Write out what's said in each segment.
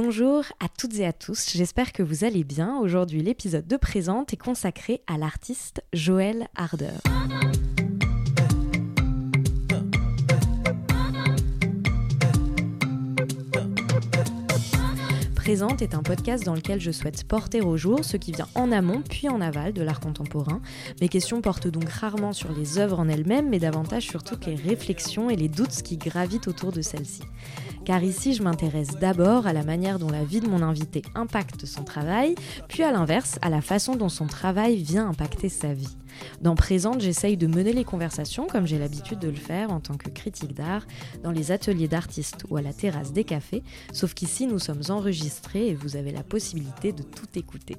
Bonjour à toutes et à tous, j'espère que vous allez bien. Aujourd'hui, l'épisode de Présente est consacré à l'artiste Joël Harder. Présente est un podcast dans lequel je souhaite porter au jour ce qui vient en amont puis en aval de l'art contemporain. Mes questions portent donc rarement sur les œuvres en elles-mêmes, mais davantage sur toutes les réflexions et les doutes qui gravitent autour de celles-ci. Car ici, je m'intéresse d'abord à la manière dont la vie de mon invité impacte son travail, puis à l'inverse, à la façon dont son travail vient impacter sa vie. Dans Présente, j'essaye de mener les conversations comme j'ai l'habitude de le faire en tant que critique d'art, dans les ateliers d'artistes ou à la terrasse des cafés, sauf qu'ici nous sommes enregistrés et vous avez la possibilité de tout écouter.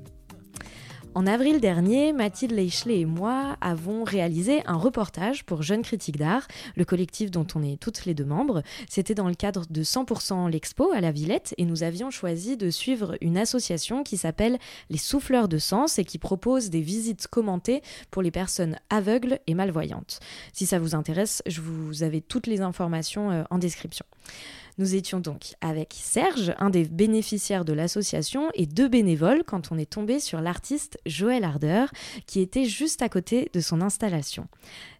En avril dernier, Mathilde Leichley et moi avons réalisé un reportage pour Jeunes Critiques d'Art, le collectif dont on est toutes les deux membres. C'était dans le cadre de 100% l'Expo à la Villette et nous avions choisi de suivre une association qui s'appelle Les Souffleurs de Sens et qui propose des visites commentées pour les personnes aveugles et malvoyantes. Si ça vous intéresse, je vous avais toutes les informations euh, en description. Nous étions donc avec Serge, un des bénéficiaires de l'association, et deux bénévoles quand on est tombé sur l'artiste Joël Harder, qui était juste à côté de son installation.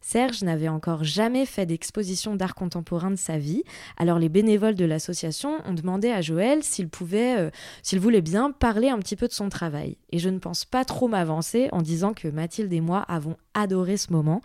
Serge n'avait encore jamais fait d'exposition d'art contemporain de sa vie, alors les bénévoles de l'association ont demandé à Joël s'il pouvait, euh, s'il voulait bien parler un petit peu de son travail. Et je ne pense pas trop m'avancer en disant que Mathilde et moi avons adoré ce moment,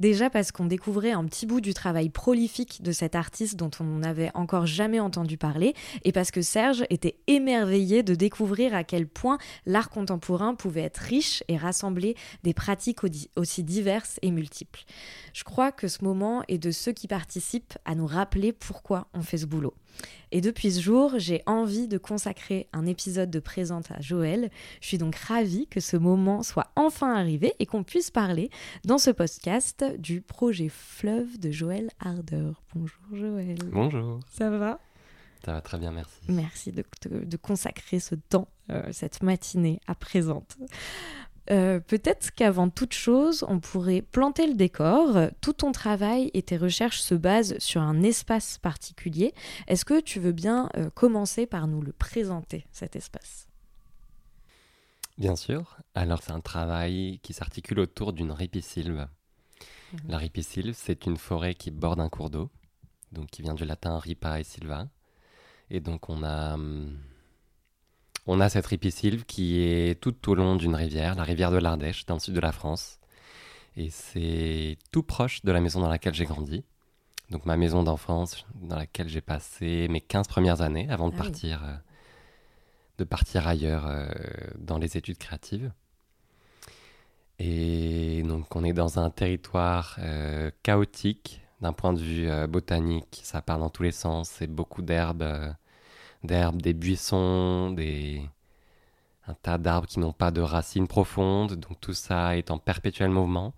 déjà parce qu'on découvrait un petit bout du travail prolifique de cet artiste dont on n'avait encore jamais entendu parler, et parce que Serge était émerveillé de découvrir à quel point l'art contemporain pouvait être riche et rassembler des pratiques aussi diverses et multiples. Je crois que ce moment est de ceux qui participent à nous rappeler pourquoi on fait ce boulot. Et depuis ce jour, j'ai envie de consacrer un épisode de Présente à Joël. Je suis donc ravie que ce moment soit enfin arrivé et qu'on puisse parler dans ce podcast du projet Fleuve de Joël Harder. Bonjour Joël. Bonjour. Ça va? Ça va très bien, merci. Merci de, de consacrer ce temps, euh, cette matinée à Présente. Euh, peut-être qu'avant toute chose, on pourrait planter le décor. Tout ton travail et tes recherches se basent sur un espace particulier. Est-ce que tu veux bien euh, commencer par nous le présenter, cet espace? Bien sûr. Alors c'est un travail qui s'articule autour d'une ripisylve. Mhm. La ripisylve, c'est une forêt qui borde un cours d'eau, donc qui vient du latin ripa et silva. Et donc on a... Hum, on a cette ripisylve qui est tout au long d'une rivière, la rivière de l'Ardèche, dans le sud de la France. Et c'est tout proche de la maison dans laquelle j'ai grandi. Donc ma maison d'enfance dans laquelle j'ai passé mes 15 premières années avant de ah partir euh, de partir ailleurs euh, dans les études créatives. Et donc on est dans un territoire euh, chaotique d'un point de vue botanique, ça part dans tous les sens, c'est beaucoup d'herbes d'herbes, des buissons, un tas d'arbres qui n'ont pas de racines profondes, donc tout ça est en perpétuel mouvement.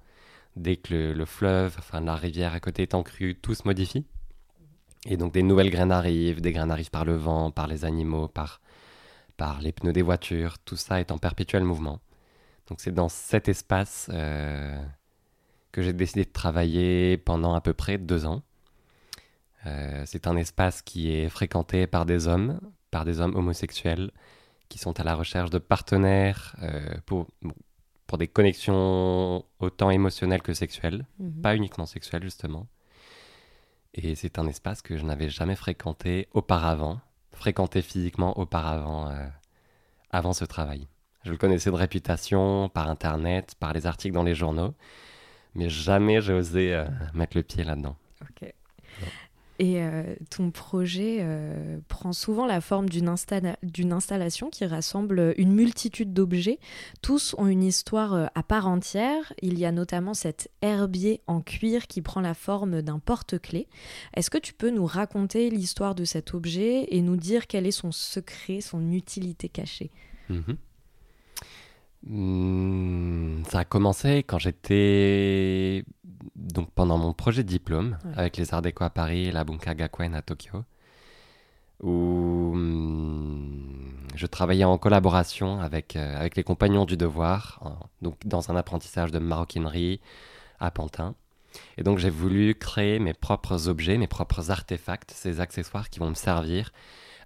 Dès que le, fleuve, enfin la rivière à côté est en crue, tout se modifie. Et donc des nouvelles graines arrivent, des graines arrivent par le vent, par les animaux, par, par les pneus des voitures, tout ça est en perpétuel mouvement. Donc c'est dans cet espace euh, que j'ai décidé de travailler pendant à peu près deux ans. Euh, c'est un espace qui est fréquenté par des hommes, par des hommes homosexuels, qui sont à la recherche de partenaires euh, pour, pour des connexions autant émotionnelles que sexuelles, mhm. pas uniquement sexuelles justement. Et c'est un espace que je n'avais jamais fréquenté auparavant, fréquenté physiquement auparavant, euh, avant ce travail. Je le connaissais de réputation, par internet, par les articles dans les journaux, mais jamais j'ai osé mettre le pied là-dedans. Ok. Et euh, ton projet euh, prend souvent la forme d'une installation qui rassemble une multitude d'objets. Tous ont une histoire euh, à part entière. Il y a notamment cet herbier en cuir qui prend la forme d'un porte-clés. Est-ce que tu peux nous raconter l'histoire de cet objet et nous dire quel est son secret, son utilité cachée? Mhm. Hmm, Ça a commencé quand j'étais donc pendant mon projet de diplôme avec les Arts Déco à Paris et la Bunka Gakuen à Tokyo, où hum, je travaillais en collaboration avec, euh, avec les compagnons du devoir, donc dans un apprentissage de maroquinerie à Pantin. Et donc j'ai voulu créer mes propres objets, mes propres artefacts, ces accessoires qui vont me servir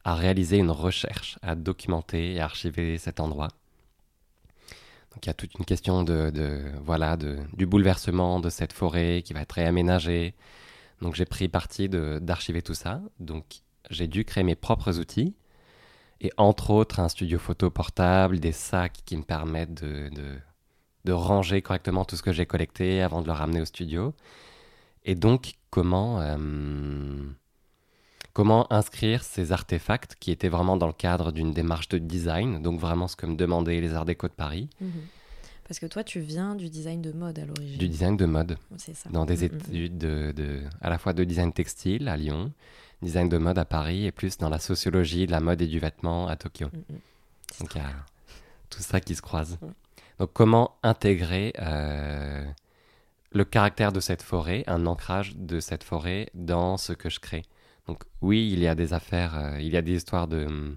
à réaliser une recherche, à documenter et archiver cet endroit. Donc il y a toute une question de, voilà de, du bouleversement de cette forêt qui va être réaménagée. Donc j'ai pris parti d'archiver tout ça. Donc j'ai dû créer mes propres outils et entre autres un studio photo portable, des sacs qui me permettent de, de ranger correctement tout ce que j'ai collecté avant de le ramener au studio. Et donc comment euh, comment inscrire ces artefacts qui étaient vraiment dans le cadre d'une démarche de design, donc vraiment ce que me demandaient les Arts Déco de Paris. Mhm. Parce que toi, tu viens du design de mode à l'origine. Du design de mode. C'est ça. Dans des mhm, mhm. études de, de, à la fois de design textile à Lyon, design de mode à Paris et plus dans la sociologie de la mode et du vêtement à Tokyo. Donc il y a tout ça qui se croise. Donc comment intégrer euh, le caractère de cette forêt, un ancrage de cette forêt dans ce que je crée? Donc oui, il y a des affaires, euh, il y a des histoires de,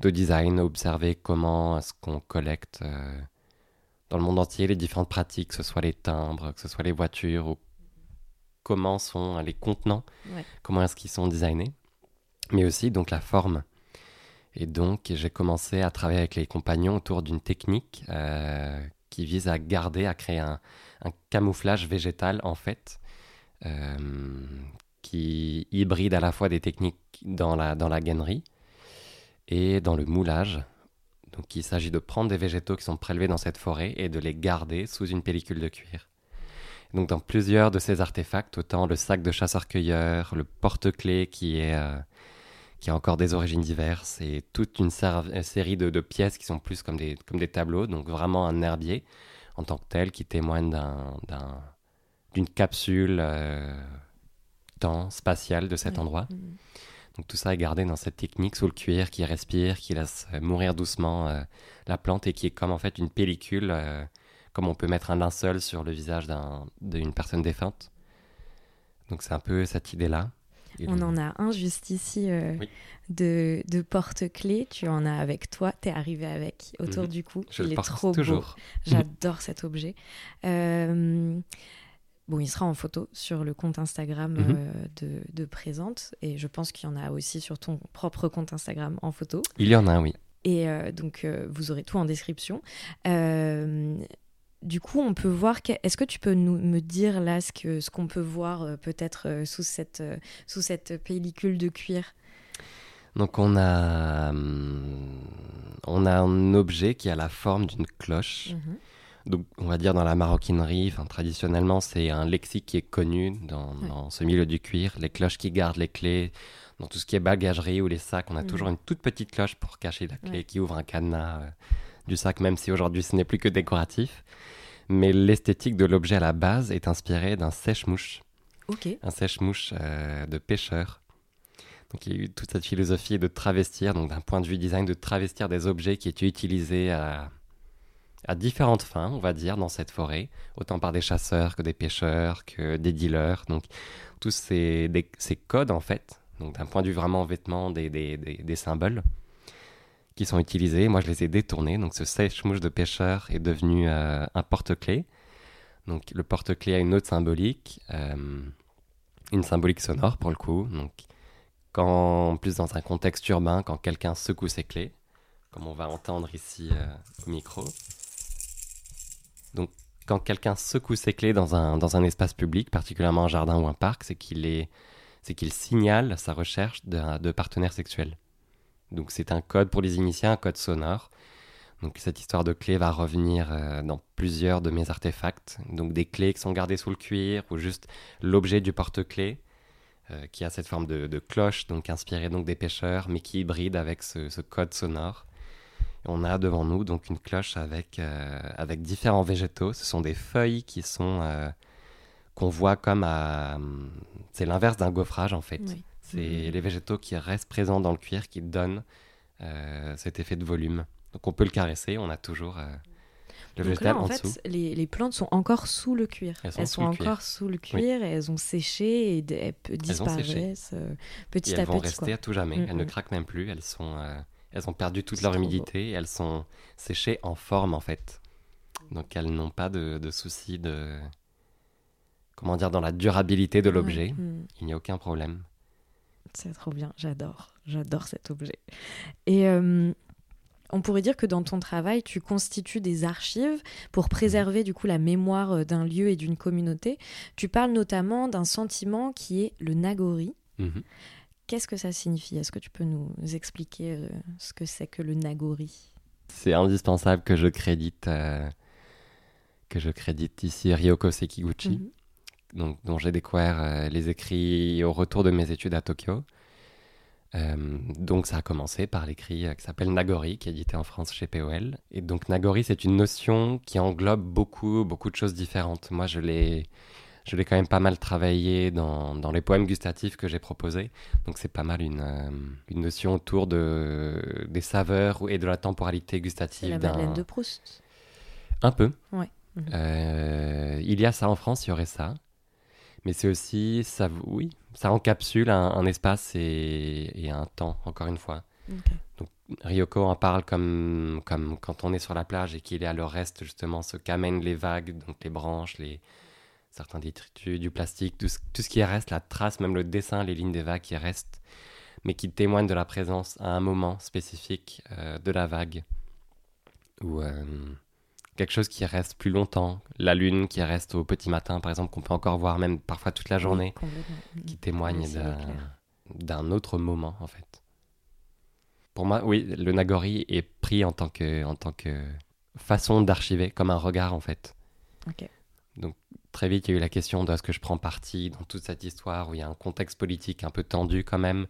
de design, observer comment est-ce qu'on collecte euh, dans le monde entier les différentes pratiques, que ce soit les timbres, que ce soit les voitures, ou comment sont les contenants, comment est-ce qu'ils sont designés, mais aussi donc la forme. Et donc j'ai commencé à travailler avec les compagnons autour d'une technique euh, qui vise à garder, à créer un, un camouflage végétal en fait, qui hybride à la fois des techniques dans la, dans la gainerie et dans le moulage. Donc il s'agit de prendre des végétaux qui sont prélevés dans cette forêt et de les garder sous une pellicule de cuir. Donc dans plusieurs de ces artefacts, autant le sac de chasseur-cueilleur, le porte-clés qui euh, qui a encore des origines diverses et toute une série de, pièces qui sont plus comme des, comme des tableaux, donc vraiment un herbier en tant que tel qui témoigne d'une capsule euh, temps spatial de cet endroit. Mm. Donc tout ça est gardé dans cette technique sous le cuir qui respire, qui laisse euh, mourir doucement euh, la plante et qui est comme en fait une pellicule, euh, comme on peut mettre un linceul sur le visage d'une personne défunte. Donc c'est un peu cette idée-là. On en a un juste ici de, de porte-clés. Tu en as avec toi. Tu es arrivé avec autour mhm. du cou. Je Il est trop toujours. J'adore cet objet. Bon, il sera en photo sur le compte Instagram mhm. euh, de, Présente et je pense qu'il y en a aussi sur ton propre compte Instagram en photo. Il y en a, oui. Et euh, donc, euh, vous aurez tout en description. du coup, on peut voir. Est-ce que tu peux nous, me dire là ce qu'on ce qu'on peut voir peut-être sous, cette, sous cette pellicule de cuir? Donc on a, on a un objet qui a la forme d'une cloche. Mhm. Donc, on va dire dans la maroquinerie, traditionnellement, c'est un lexique qui est connu dans, ce milieu du cuir. Les cloches qui gardent les clés, dans tout ce qui est bagagerie ou les sacs, on a mm. toujours une toute petite cloche pour cacher la clé qui ouvre un cadenas euh, du sac, même si aujourd'hui ce n'est plus que décoratif. Mais l'esthétique de l'objet à la base est inspirée d'un sèche-mouche. Un sèche-mouche euh, de pêcheur. Donc il y a eu toute cette philosophie de travestir, donc d'un point de vue design, de travestir des objets qui étaient utilisés à à différentes fins, on va dire, dans cette forêt, autant par des chasseurs que des pêcheurs, que des dealers. Donc, tous ces, codes, en fait, donc d'un point de vue vraiment vêtement, des, symboles qui sont utilisés. Moi, je les ai détournés. Donc, ce sèche-mouche de pêcheur est devenu euh, un porte-clés. Donc, le porte-clés a une autre symbolique, euh, une symbolique sonore pour le coup. Donc, quand, plus dans un contexte urbain, quand quelqu'un secoue ses clés, comme on va entendre ici euh, au micro, donc, quand quelqu'un secoue ses clés dans un, dans un espace public, particulièrement un jardin ou un parc, c'est qu'il est, qu'il signale sa recherche de, de partenaire sexuel. Donc, c'est un code pour les initiés, un code sonore. Donc, cette histoire de clés va revenir euh, dans plusieurs de mes artefacts. Donc, des clés qui sont gardées sous le cuir ou juste l'objet du porte-clés. Euh, qui a cette forme de, cloche, donc inspiré donc des pêcheurs, mais qui hybride avec ce code sonore. On a devant nous donc une cloche avec, euh, avec différents végétaux. Ce sont des feuilles qui sont euh, qu'on voit comme à... C'est l'inverse d'un gaufrage en fait. C'est mm-hmm. les végétaux qui restent présents dans le cuir qui donnent euh, cet effet de volume. Donc on peut le caresser, on a toujours le végétal en, fait, Les, plantes sont encore sous le cuir. Elles sont, encore sous le cuir et elles ont séché et elles disparaissent petit à petit. Elles vont rester à tout jamais. Elles ne craquent même plus. Elles sont elles ont perdu toute leur humidité elles sont séchées en forme en fait. Donc elles n'ont pas de, de souci de comment dire dans la durabilité de l'objet. Mm. Il n'y a aucun problème. C'est trop bien, j'adore. J'adore cet objet. Et euh, on pourrait dire que dans ton travail, tu constitues des archives pour préserver du coup la mémoire euh, d'un lieu et d'une communauté. Tu parles notamment d'un sentiment qui est le nagori. Mhm. Qu'est-ce que ça signifie? Est-ce que tu peux nous expliquer euh, ce que c'est que le nagori? C'est indispensable que je crédite, euh, que je crédite ici Ryoko Sekiguchi, Mhm. donc, dont j'ai découvert euh, les écrits au retour de mes études à Tokyo. Donc ça a commencé par l'écrit qui s'appelle Nagori, qui est édité en France chez POL. Et donc Nagori, c'est une notion qui englobe beaucoup, beaucoup de choses différentes. Moi, je l'ai, je l'ai quand même pas mal travaillé dans, dans les poèmes gustatifs que j'ai proposés. Donc c'est pas mal une, euh, une notion autour de, des saveurs et de la temporalité gustative la. Madeleine de Proust. Un peu. Ouais. Euh, il y a ça en France, il y aurait ça. Mais c'est aussi, ça, oui, ça encapsule un, un espace et, et un temps, encore une fois. Ok. Ryoko en parle comme, comme quand on est sur la plage et qu'il est à le reste, justement, ce qu'amènent les vagues, donc les branches, les, certains détritus, du plastique, tout ce, tout ce qui reste, la trace, même le dessin, les lignes des vagues qui restent, mais qui témoignent de la présence à un moment spécifique euh, de la vague. Ou euh, quelque chose qui reste plus longtemps, la lune qui reste au petit matin, par exemple, qu'on peut encore voir même parfois toute la journée, Oui. Mhm. qui témoigne d'un- autre moment, en fait. Pour moi, oui, le Nagori est pris en tant que, en tant que façon d'archiver, comme un regard, en fait. Ok. Très vite, il y a eu la question de est-ce que je prends parti dans toute cette histoire où il y a un contexte politique un peu tendu quand même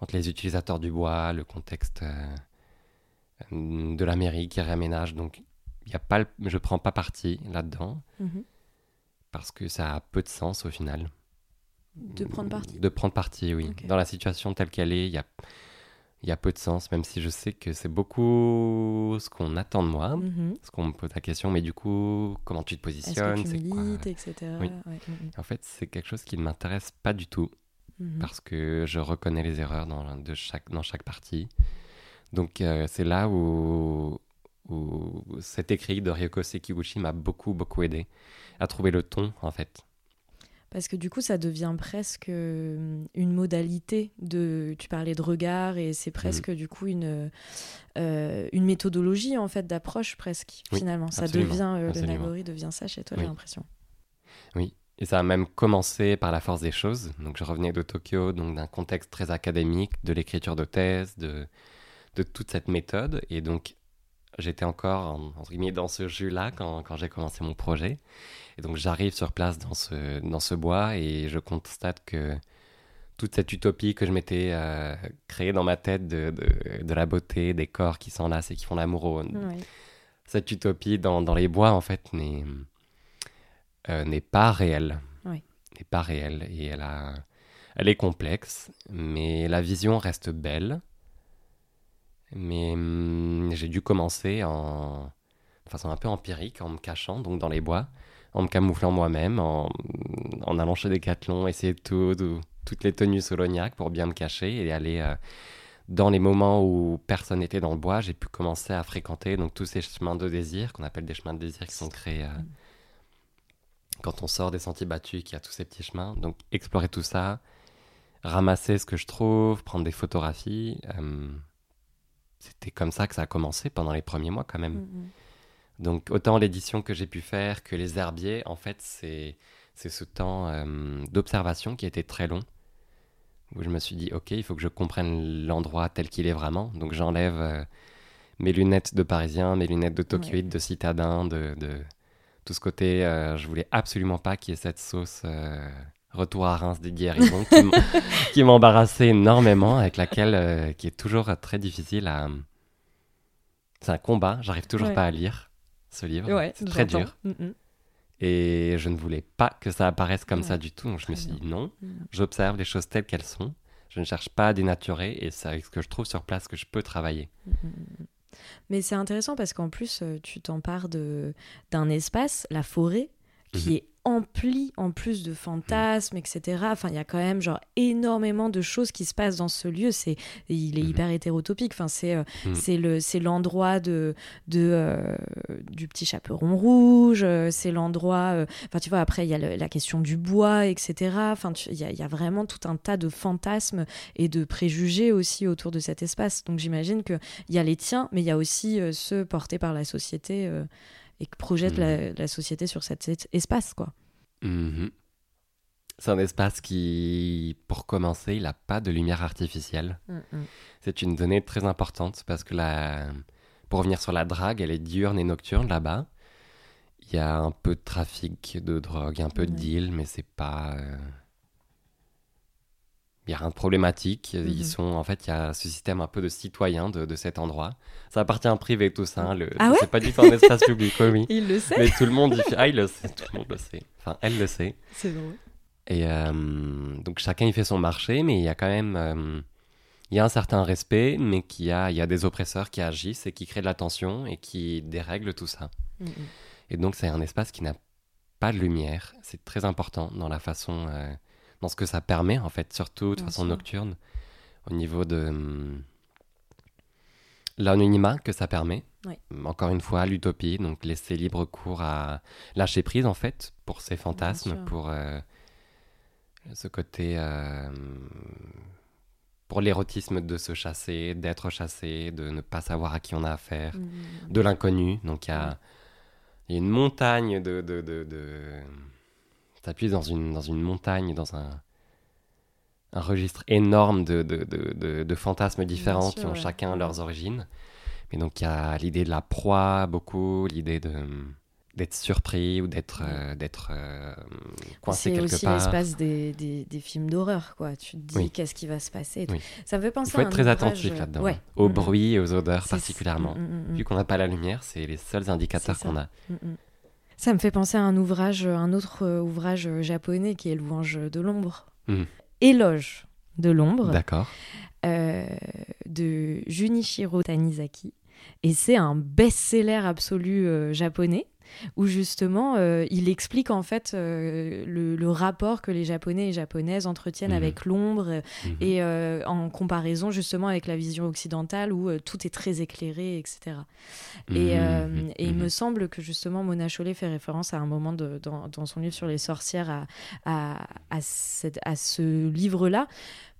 entre les utilisateurs du bois, le contexte euh, de la mairie qui réaménage. Donc, il y a pas, le- je prends pas parti là-dedans Mhm. parce que ça a peu de sens au final. De prendre parti De prendre parti, oui. Dans la situation telle qu'elle est, il y a, il y a peu de sens, même si je sais que c'est beaucoup ce qu'on attend de moi, Mhm. ce qu'on me pose la question, mais du coup, comment tu te Est-ce positionnes que tu c'est quoi milites, etc. Oui. Ouais. En fait, c'est quelque chose qui ne m'intéresse pas du tout Mhm. parce que je reconnais les erreurs dans, de chaque, dans chaque partie. Donc, euh, c'est là où, où cet écrit de Ryoko Sekiguchi m'a beaucoup, beaucoup aidé à trouver le ton, en fait. Parce que du coup, ça devient presque euh, une modalité de. Tu parlais de regard et Mhm. c'est presque du coup une euh, une méthodologie en fait d'approche presque. Oui, finalement, ça devient euh, le. Nagori devient ça chez toi, j'ai Oui. l'impression. Et ça a même commencé par la force des choses. Donc, je revenais de Tokyo, donc d'un contexte très académique, de l'écriture de thèse, de, de toute cette méthode. Et donc, j'étais encore, en- entre guillemets, dans ce jus-là quand, quand j'ai commencé mon projet. Et donc, j'arrive sur place dans ce, dans ce bois et je constate que toute cette utopie que je m'étais euh, créée dans ma tête de, de, de la beauté, des corps qui s'enlacent et qui font l'amour, cette utopie dans, dans les bois, en fait, n'est euh, n'est pas réelle. Oui. N'est pas réelle. Et elle, a, elle est complexe, mais la vision reste belle. Mais hum, j'ai dû commencer en de façon un peu empirique, en me cachant, donc dans les bois, en me camouflant moi-même, en, en allant chez Decathlon, essayer tout, tout- toutes les tenues soloniaques pour bien me cacher et aller euh, dans les moments où personne n'était dans le bois, j'ai pu commencer à fréquenter donc tous ces chemins de désir qu'on appelle des chemins de désir qui sont créés euh, quand on sort des sentiers battus, qu'il y a tous ces petits chemins. Donc explorer tout ça, ramasser ce que je trouve, prendre des photographies. euh, C'était comme ça que ça a commencé pendant les premiers mois quand même. Mhm. Donc autant l'édition que j'ai pu faire que les herbiers, en fait, c'est c'est ce temps euh, d'observation qui était très long, où je me suis dit, ok, il faut que je comprenne l'endroit tel qu'il est vraiment. Donc j'enlève euh, mes lunettes de Parisien, mes lunettes de Tokyoïde, de citadin, de, de tout ce côté. euh, je voulais absolument pas qu'il y ait cette sauce euh, retour à Reims des guérisons qui m'embarrassait énormément, avec laquelle euh, qui est toujours très difficile à. C'est un combat. J'arrive toujours Ouais. pas à lire ce livre. Ouais, c'est très dur. Mhm. Et je ne voulais pas que ça apparaisse comme Ouais. ça du tout. Donc je me suis dit non, Mhm. j'observe les choses telles qu'elles sont. Je ne cherche pas à dénaturer et c'est avec ce que je trouve sur place que je peux travailler. Mais c'est intéressant parce qu'en plus, euh, tu t'empares de- d'un espace, la forêt, qui Mhm. est empli en plus de fantasmes, etc. Enfin, il y a quand même genre énormément de choses qui se passent dans ce lieu. C'est, il est Mhm. hyper hétérotopique. Enfin, c'est, euh, Mhm. c'est le, c'est l'endroit de, de euh, du petit chaperon rouge. euh, c'est l'endroit. euh, Enfin, tu vois. Après, il y a le- la question du bois, etc. Enfin, il y, y a vraiment tout un tas de fantasmes et de préjugés aussi autour de cet espace. Donc, j'imagine que il y a les tiens, mais il y a aussi ceux portés par la société. Et que projette Mhm. la, la société sur cet es- espace, quoi. Mhm. C'est un espace qui, pour commencer, il n'a pas de lumière artificielle. C'est une donnée très importante parce que la... pour revenir sur la drague, elle est diurne et nocturne là-bas. Il y a un peu de trafic de drogue, un peu de deal, mais c'est pas. euh, Il n'y a rien de problématique. Mhm. Ils sont, en fait, il y a ce système un peu de citoyen de, de cet endroit. Ça appartient à un privé, tout ça. hein, le... Ah ouais c'est pas du tout un espace public, oui. Il le sait Mais tout le monde fait. Ah, il le sait, tout le monde le sait. Enfin, elle le sait. C'est drôle. Et euh, donc chacun y fait son marché, mais il y a quand même euh, il y a un certain respect, mais qu'il y a, il y a des oppresseurs qui agissent et qui créent de la tension et qui dérèglent tout ça. Et donc c'est un espace qui n'a pas de lumière. C'est très important dans la façon, euh, dans ce que ça permet en fait, surtout de Bien façon sûr. nocturne, au niveau de hum, l'anonymat que ça permet. Encore une fois, l'utopie, donc laisser libre cours à lâcher prise en fait pour ses fantasmes, pour euh, ce côté, euh, pour l'érotisme de se chasser, d'être chassé, de ne pas savoir à qui on a affaire de l'inconnu. Donc il y a, il y a une montagne de... de, de, de... T'appuies dans une, dans une montagne, dans un, un registre énorme de, de, de, de- fantasmes différents sûr, qui ont ouais. chacun leurs origines. Mais donc il y a l'idée de la proie beaucoup, l'idée de d'être surpris ou d'être euh, d'être euh, coincé C'est quelque aussi part. l'espace des, des, des films d'horreur, quoi. Tu te dis Oui. qu'est-ce qui va se passer. Oui. Ça me fait Il penser faut à être un très attentif euh, là-dedans, ouais. hein, aux Mm, mm. bruits et aux odeurs C'est- particulièrement. mm, mm, mm. Vu qu'on n'a pas la lumière, c'est les seuls indicateurs C'est qu'on a. Mm, mm. Ça me fait penser à un ouvrage, un autre euh, ouvrage euh, japonais qui est Louange de l'ombre. Mhm. Éloge de l'ombre D'accord. euh, de Junichiro Tanizaki. Et c'est un best-seller absolu euh, japonais où justement euh, il explique en fait euh, le, le rapport que les Japonais et Japonaises entretiennent Mhm. avec l'ombre Mhm. et euh, en comparaison justement avec la vision occidentale où tout est très éclairé, etc. Et, Mhm. et il me semble que justement Mona Chollet fait référence à un moment de- dans, dans son livre sur les sorcières à, à, à cette- à ce livre-là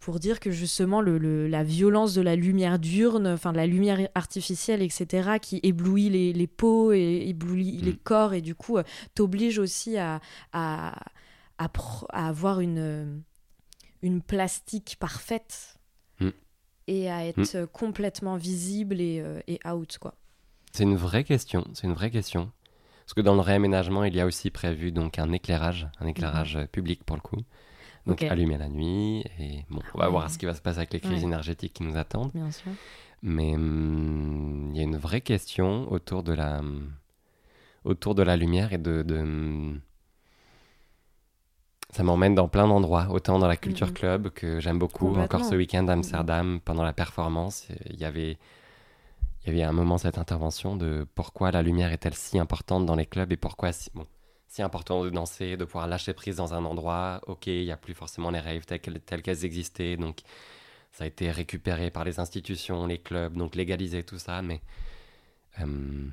pour dire que justement le, le- la violence de la lumière diurne, enfin de la lumière artificielle, etc., qui éblouit les, les peaux et éblouit les Mm. corps et du coup euh, t'oblige aussi à, à, à, avoir une, euh, une plastique parfaite Mm. et à être euh, complètement visible et, euh, et out, quoi. C'est une vraie question, c'est une vraie question. Parce que dans le réaménagement, il y a aussi prévu donc un éclairage, un éclairage public pour le coup. Donc Ok. allumé la nuit et bon, on va ouais. voir ce qui va se passer avec les crises Ouais. énergétiques qui nous attendent. Bien sûr. Mais hum, il y a une vraie question autour de la hum, autour de la lumière et de, de, hum, ça m'emmène dans plein d'endroits, autant dans la culture club que j'aime beaucoup. Encore ce week-end à Amsterdam, pendant la performance, il y avait il y avait un moment cette intervention de pourquoi la lumière est-elle si importante dans les clubs et pourquoi si, bon, si important de danser, de pouvoir lâcher prise dans un endroit. Ok, il n'y a plus forcément les raves telles qu'elles, existaient, donc ça a été récupéré par les institutions, les clubs, donc légalisé tout ça, mais euh,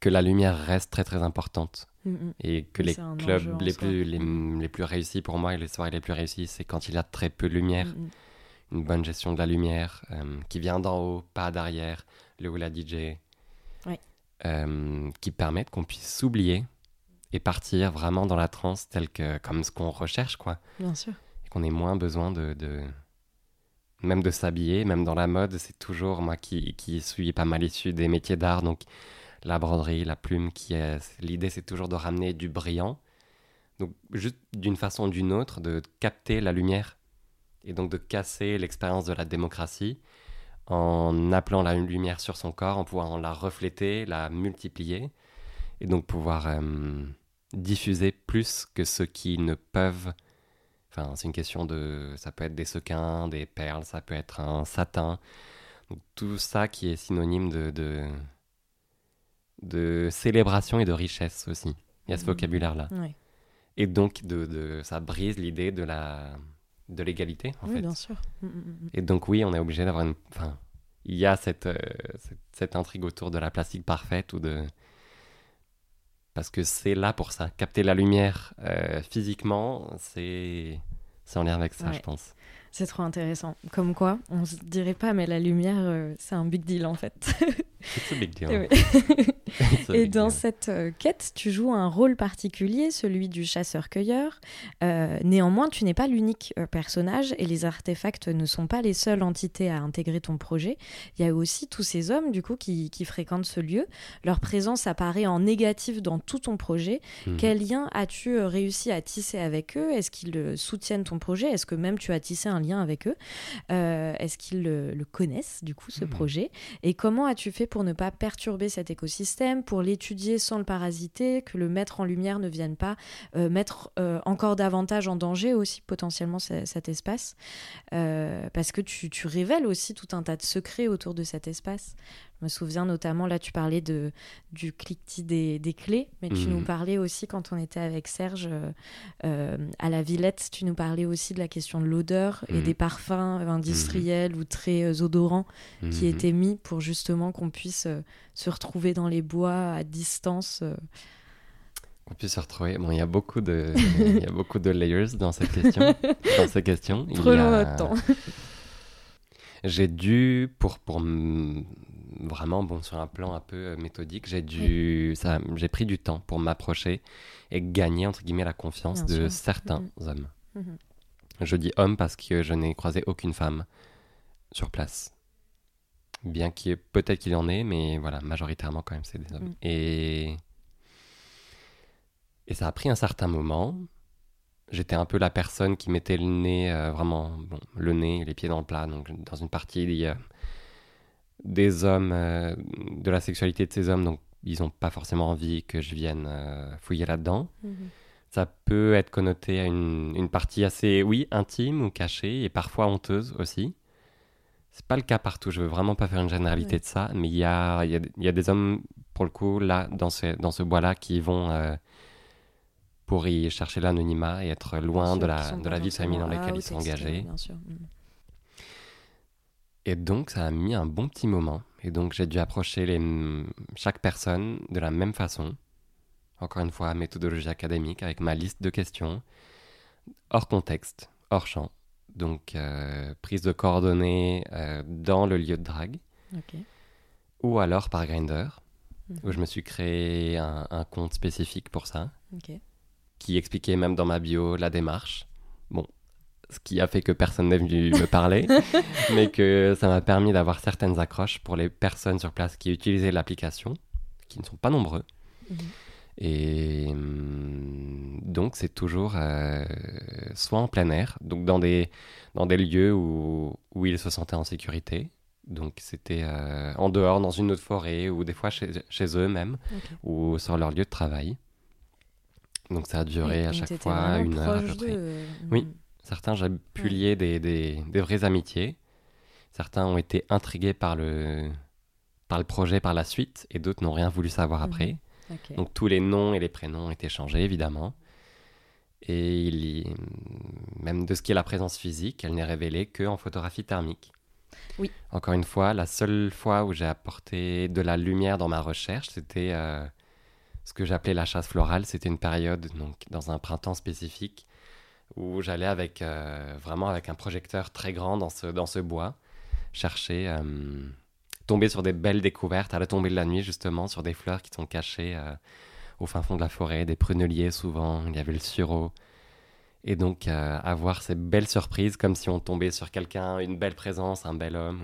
que la lumière reste très très importante. Mm, mm. et que les c'est clubs les plus, les, les plus réussis pour moi et les soirées les plus réussies, c'est quand il y a très peu de lumière. Mm, mm. une bonne gestion de la lumière euh, qui vient d'en haut, pas derrière, le ou la DJ, euh, qui permettent qu'on puisse s'oublier et partir vraiment dans la transe telle que comme ce qu'on recherche quoi, Bien sûr. et qu'on ait moins besoin de, de- même de s'habiller, même dans la mode, c'est toujours moi qui qui suis pas mal issu des métiers d'art donc la broderie, la plume qui est l'idée c'est toujours de ramener du brillant. Donc juste d'une façon ou d'une autre de capter la lumière et donc de casser l'expérience de la démocratie en appelant la lumière sur son corps, en pouvant la refléter, la multiplier, et donc pouvoir euh, diffuser plus que ceux qui ne peuvent. Enfin, c'est une question de. Ça peut être des sequins, des perles, ça peut être un satin. Donc tout ça qui est synonyme de, de, de célébration et de richesse aussi. Il y a ce Mhm. vocabulaire-là. Et donc, de, de- ça brise l'idée de la de l'égalité, en oui, fait. bien sûr. Mm, mm, mm. Et donc, oui, on est obligé d'avoir une. Enfin, il y a cette, euh, cette, cette intrigue autour de la plastique parfaite ou de. Parce que c'est là pour ça. Capter la lumière euh, physiquement, c'est. C'est en lien avec ça, Ouais. je pense. C'est trop intéressant. Comme quoi, on se dirait pas, mais la lumière, euh, c'est un big deal en fait. C'est a big deal. It's a Et big dans deal. cette euh, quête, tu joues un rôle particulier, celui du chasseur-cueilleur. Euh, néanmoins, tu n'es pas l'unique euh, personnage et les artefacts ne sont pas les seules entités à intégrer ton projet. Il y a aussi tous ces hommes, du coup, qui, qui fréquentent ce lieu. Leur présence apparaît en négatif dans tout ton projet. Mhm. Quel lien as-tu réussi à tisser avec eux? Est-ce qu'ils soutiennent ton projet? Est-ce que même tu as tissé un lien avec eux? Est-ce qu'ils le, le connaissent, du coup, ce Mhm. projet? Et comment as-tu fait pour ne pas perturber cet écosystème, pour l'étudier sans le parasiter, que le mettre en lumière ne vienne pas euh, mettre euh, encore davantage en danger aussi potentiellement ce- cet espace Euh, Parce que tu révèles aussi tout un tas de secrets autour de cet espace. Je me souviens notamment, là tu parlais de, du cliquetis des, des clés, mais tu Mhm. nous parlais aussi quand on était avec Serge euh, euh, à la Villette, tu nous parlais aussi de la question de l'odeur et Mhm. des parfums euh, industriels ou très odorants qui Mhm. étaient mis pour justement qu'on puisse se retrouver dans les bois à distance. On peut se retrouver. Bon, il y a beaucoup de, il y a beaucoup de layers dans cette question. dans ces questions. Il y Prenons a- notre temps. J'ai dû, pour, pour vraiment, bon, sur un plan un peu euh, méthodique, j'ai dû, ça, j'ai pris du temps pour m'approcher et gagner, entre guillemets, la confiance Bien de sûr. certains Mhm. hommes. Mhm. Je dis hommes parce que je n'ai croisé aucune femme sur place. Bien qu'il peut-être qu'il en ait, mais voilà, majoritairement quand même, c'est des hommes. Mm. Et... et ça a pris un certain moment. J'étais un peu la personne qui mettait le nez, euh, vraiment, bon, le nez les pieds dans le plat. Donc, dans une partie, des hommes, euh, de la sexualité de ces hommes, donc ils n'ont pas forcément envie que je vienne euh, fouiller là-dedans. Mhm. Ça peut être connoté à une, une partie assez, oui, intime ou cachée et parfois honteuse aussi. C'est pas le cas partout, je veux vraiment pas faire une généralité Ouais. de ça, mais il y a, y, a, il y a des hommes, pour le coup, là, dans ce, dans ce bois-là, qui vont euh, pour y chercher l'anonymat et être loin de la, de la vie de famille dans laquelle ils sont engagés. Bien sûr. Mhm. Et donc, ça a mis un bon petit moment. Et donc, j'ai dû approcher les, chaque personne de la même façon. Encore une fois, méthodologie académique, avec ma liste de questions, hors contexte, hors champ. Donc, euh, prise de coordonnées euh, dans le lieu de drague, ou alors par Grindr, Mhm. où je me suis créé un, un compte spécifique pour ça, qui expliquait même dans ma bio la démarche. Ce qui a fait que personne n'est venu me parler, mais que ça m'a permis d'avoir certaines accroches pour les personnes sur place qui utilisaient l'application, qui ne sont pas nombreux. Mhm. Et hum, donc, c'est toujours euh, soit en plein air, donc dans des, dans des lieux où, où ils se sentaient en sécurité. Donc, c'était euh, en dehors, dans une autre forêt, ou des fois chez, chez eux même, Ok. ou sur leur lieu de travail. Donc, ça a duré Et- à chaque fois une heure à peu près. euh, Oui. Certains, j'ai pu lier des, des, des vraies amitiés. Certains ont été intrigués par le, par le projet par la suite, et d'autres n'ont rien voulu savoir Mhm. après. Donc tous les noms et les prénoms ont été changés, évidemment. Et il y- même de ce qui est la présence physique, elle n'est révélée qu'en photographie thermique. Oui. Encore une fois, la seule fois où j'ai apporté de la lumière dans ma recherche, c'était euh, ce que j'appelais la chasse florale. C'était une période, donc dans un printemps spécifique, où j'allais avec euh, vraiment avec un projecteur très grand dans ce, dans ce bois, chercher, euh, tomber sur des belles découvertes à la tombée de la nuit, justement, sur des fleurs qui sont cachées euh, au fin fond de la forêt, des pruneliers souvent, il y avait le sureau. Et donc, avoir ces belles surprises, comme si on tombait sur quelqu'un, une belle présence, un bel homme,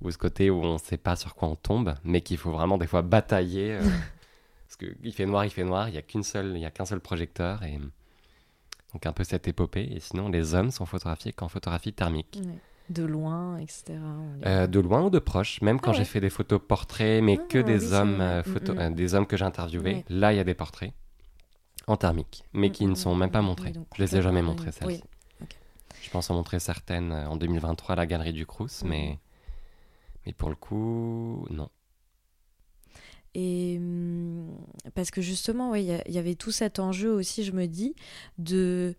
ou, ou ce côté où on ne sait pas sur quoi on tombe, mais qu'il faut vraiment des fois batailler. parce qu'il fait noir, il fait noir, il n'y a qu'une seule, il y a qu'un seul projecteur. Et donc, un peu cette épopée. Et sinon, les hommes sont photographiés qu'en photographie thermique. Ouais. De loin, etc. Euh, de loin ou de proche, même quand Ah j'ai fait des photos portraits, mais Ah, que des oui, hommes, euh, Mm, photo- mm. euh, des hommes que j'ai interviewés, Ouais. là il y a des portraits en thermique, mais Mm, qui ne sont même pas montrés. Oui, donc Je les ai jamais oui. celles-ci. Je pense en montrer certaines en 2023 à la galerie du Crous, mais mais pour le coup non. Et hum, parce que justement, il ouais, y, y, avait tout cet enjeu aussi, je me dis, de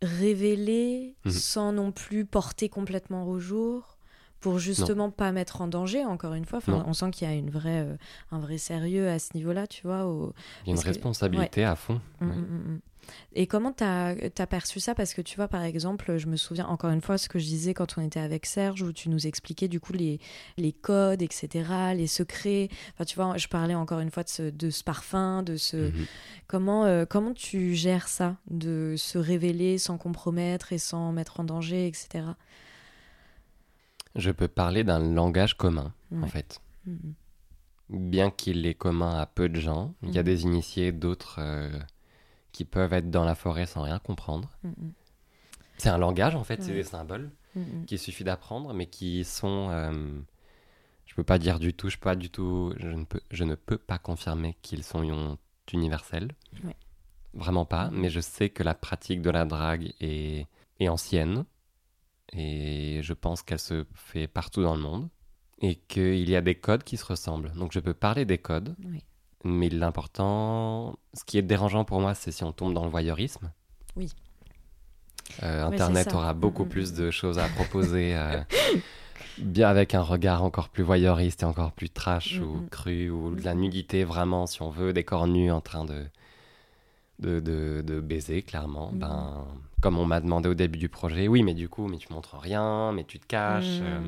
révéler Mhm. sans non plus porter complètement au jour pour justement pas mettre en danger encore une fois enfin, on sent qu'il y a une vraie euh, un vrai sérieux à ce niveau là tu vois au... Il y a une Parce que- responsabilité à fond. Mm, ouais. mm, mm, mm. Et comment t'as as perçu ça? Parce que tu vois par exemple je me souviens encore une fois ce que je disais quand on était avec Serge où tu nous expliquais du coup les, les codes etc les secrets enfin tu vois je parlais encore une fois de ce, de ce parfum de ce Mhm. Comment, euh, comment tu gères ça, de se révéler sans compromettre et sans mettre en danger, etc. Je peux parler d'un langage commun, en fait. Mhm. Bien qu'il est commun à peu de gens, il y a Mhm. des initiés, d'autres euh, qui peuvent être dans la forêt sans rien comprendre. Mhm. C'est un langage, en fait, c'est des symboles Mhm. qu'il suffit d'apprendre, mais qui sont. euh, je peux pas dire du tout, je peux pas du tout, je ne peux, je ne peux pas confirmer qu'ils sont universels. Ouais. Vraiment pas, mais je sais que la pratique de la drague est, est ancienne et je pense qu'elle se fait partout dans le monde et qu'il y a des codes qui se ressemblent. Donc je peux parler des codes, Oui. Mais l'important, ce qui est dérangeant pour moi, c'est si on tombe dans le voyeurisme. Oui. Euh, Internet aura beaucoup plus de choses à proposer, euh, bien avec un regard encore plus voyeuriste et encore plus trash ou cru, ou de la nudité vraiment, si on veut, des corps nus en train de, de, de, de baiser, clairement. Ben, comme on m'a demandé au début du projet, oui, mais du coup, mais tu montres rien, mais tu te caches. Mm. euh,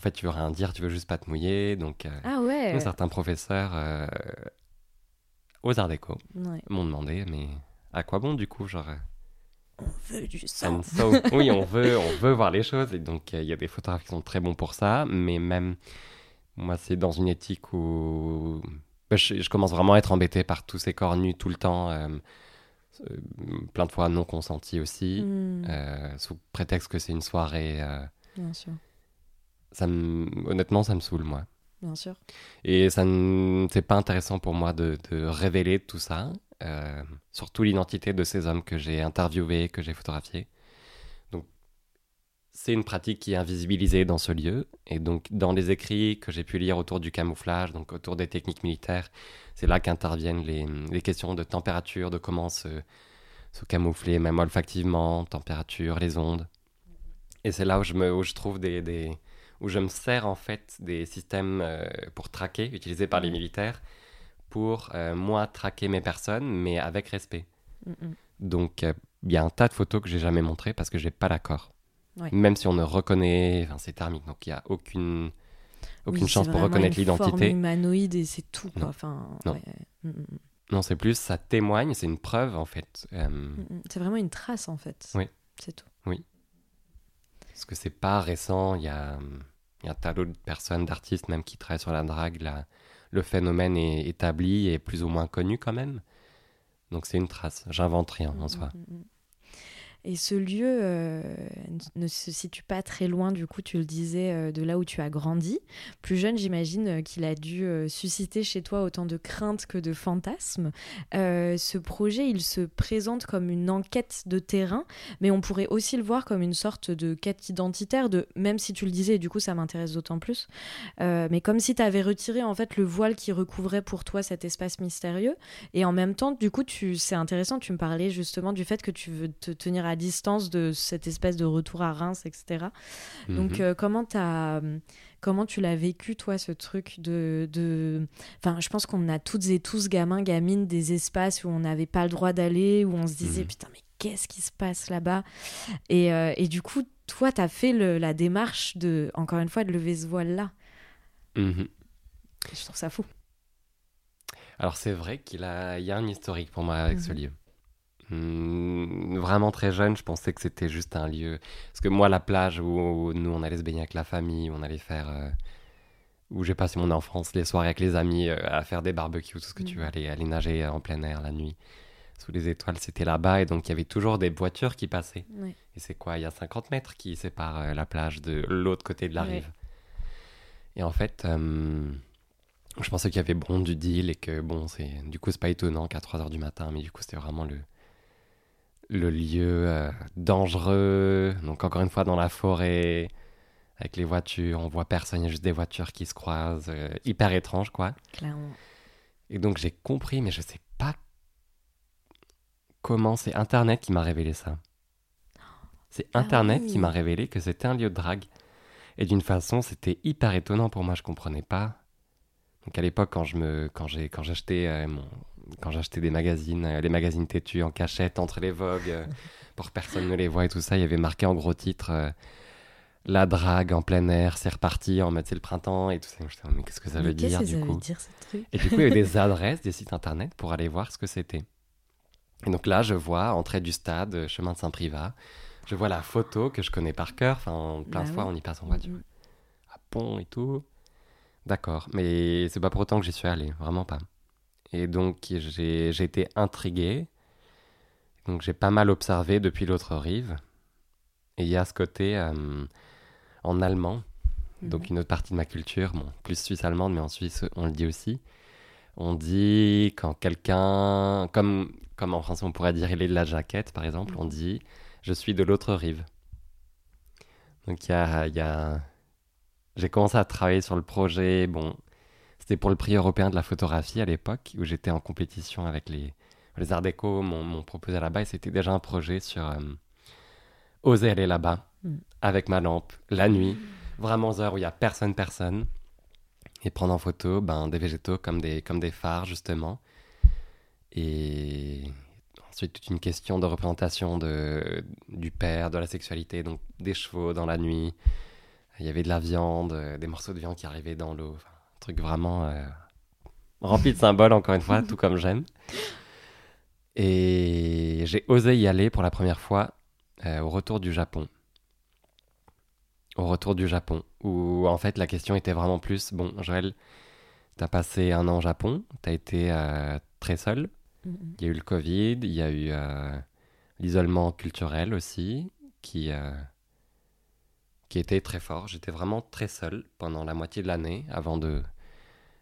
en fait, tu veux rien dire, tu veux juste pas te mouiller. Donc, euh, Ah ouais. certains professeurs euh, aux Arts Déco Ouais. m'ont demandé, mais à quoi bon du coup genre euh, On veut du sang. So, oui, on veut, on veut voir les choses. Et donc, il y a des photographes qui sont très bons pour ça. Mais même, moi, c'est dans une éthique où bah, je, je commence vraiment à être embêté par tous ces corps nus tout le temps. euh, plein de fois non consentis aussi. Euh, sous prétexte que c'est une soirée. Bien sûr. Ça me- honnêtement, ça me saoule, moi. Bien sûr. Et ça ne- c'est pas intéressant pour moi de, de révéler tout ça, euh, surtout l'identité de ces hommes que j'ai interviewés, que j'ai photographiés. Donc, c'est une pratique qui est invisibilisée dans ce lieu. Et donc, dans les écrits que j'ai pu lire autour du camouflage, donc autour des techniques militaires, c'est là qu'interviennent les, les questions de température, de comment se, se camoufler, même olfactivement, température, les ondes. Et c'est là où je, me, où je trouve des, des- où je me sers en fait des systèmes euh, pour traquer, utilisés par les militaires, pour euh, moi traquer mes personnes, mais avec respect. Donc euh, il y a un tas de photos que j'ai jamais montrées parce que j'ai pas l'accord. Ouais. Même si on ne reconnaît, enfin c'est thermique, donc il y a aucune aucune Oui, chance c'est pour reconnaître l'identité. humanoïde et c'est tout. Quoi. Non. Enfin, Non. ouais. Non, c'est plus ça témoigne, c'est une preuve en fait, euh. C'est vraiment une trace en fait. Oui. C'est tout. parce que c'est pas récent. Il y a il y a un tas d'autres personnes, d'artistes même qui travaillent sur la drague. La, le phénomène est établi et plus ou moins connu quand même. Donc c'est une trace. J'invente rien en soi. Mm, mm, mm. Et ce lieu euh, ne se situe pas très loin, du coup, tu le disais, euh, de là où tu as grandi. Plus jeune, j'imagine euh, qu'il a dû susciter chez toi autant de craintes que de fantasmes. Ce projet, il se présente comme une enquête de terrain, mais on pourrait aussi le voir comme une sorte de quête identitaire, de, même si tu le disais, et du coup, ça m'intéresse d'autant plus. Mais comme si tu avais retiré en fait le voile qui recouvrait pour toi cet espace mystérieux. Et en même temps, du coup, tu, c'est intéressant, tu me parlais justement du fait que tu veux te tenir à distance de cette espèce de retour à Reims, etc. Donc, Mhm. euh, comment, t'as, comment tu l'as vécu, toi, ce truc de. de... Enfin, je pense qu'on a toutes et tous, gamins, gamines, des espaces où on n'avait pas le droit d'aller, où on se disait, Mhm. putain, mais qu'est-ce qui se passe là-bas? Et, euh, et du coup, toi, tu as fait le- la démarche de, encore une fois, de lever ce voile-là. Mhm. Je trouve ça fou. Alors c'est vrai qu'il a, y a un historique pour moi avec ce Mhm. Hmm, vraiment très jeune, je pensais que c'était juste un lieu. Parce que moi, la plage où nous on allait se baigner avec la famille, où on allait faire, euh, où j'ai passé mon enfance, les soirées avec les amis, euh, à faire des barbecues, tout ce que tu veux, Mhm. aller, aller nager en plein air la nuit, sous les étoiles, c'était là-bas, et donc il y avait toujours des voitures qui passaient. Et c'est quoi? Il y a 50 mètres qui séparent euh, la plage de l'autre côté de la rive. Et en fait, euh, je pensais qu'il y avait bon du deal et que bon, c'est du coup, c'est pas étonnant qu'à 3 heures du matin, mais du coup, c'était vraiment le, le lieu euh, dangereux. Donc, encore une fois, dans la forêt, avec les voitures, on voit personne, il y a juste des voitures qui se croisent, euh, hyper étrange, quoi. Clairement. Et donc j'ai compris, mais je sais pas comment. C'est Internet qui m'a révélé ça. C'est Ah Internet oui. qui m'a révélé que c'était un lieu de drague. Et d'une façon, c'était hyper étonnant pour moi, je comprenais pas. Donc à l'époque, quand je me, quand j'ai, quand j'achetais, euh, mon- quand j'achetais des magazines, euh, les magazines têtus en cachette entre les vogues, euh, pour que personne ne les voit et tout ça, il y avait marqué en gros titre euh, la drague en plein air, c'est reparti en mode c'est le printemps et tout ça. J'étais, mais qu'est-ce que ça Mais veut dire du ça coup veut dire ce truc? Et du coup, il y avait des adresses, des sites internet pour aller voir ce que c'était. Et donc là, je vois entrée du stade, chemin de Saint-Privat. Je vois la photo que je connais par cœur. Enfin, plein Bah de fois, oui. on y passe en voiture. Mhm. À Pont et tout. D'accord. Mais c'est pas pour autant que j'y suis allé. Vraiment pas. Et donc, j'ai été intrigué. Donc, j'ai pas mal observé depuis l'autre rive. Et il y a ce côté euh, en allemand. Donc Mhm. une autre partie de ma culture, bon, plus suisse-allemande, mais en Suisse, on le dit aussi. On dit quand quelqu'un, comme, comme en français on pourrait dire il est de la jaquette, par exemple, on dit je suis de l'autre rive. Donc il y a, il y a- J'ai commencé à travailler sur le projet, bon, c'était pour le prix européen de la photographie à l'époque, où j'étais en compétition avec les, les Arts Déco, m'ont proposé là-bas, et c'était déjà un projet sur euh, oser aller là-bas, Mm. avec ma lampe, la nuit, vraiment aux heures où il y a personne, personne, et prendre en photo ben, des végétaux comme des, comme des phares, justement. Et ensuite, toute une question de représentation de, du père, de la sexualité, donc des chevaux dans la nuit. Il y avait de la viande, euh, des morceaux de viande qui arrivaient dans l'eau. Enfin, truc vraiment euh, rempli de symboles, encore une fois, tout comme j'aime. Et j'ai osé y aller pour la première fois euh, au retour du Japon. Au retour du Japon, où en fait la question était vraiment plus, bon Joël, t'as passé un an au Japon, t'as été euh, très seul, Mhm. il y a eu le Covid, il y a eu l'isolement culturel aussi, qui, qui était très fort. J'étais vraiment très seul pendant la moitié de l'année avant de,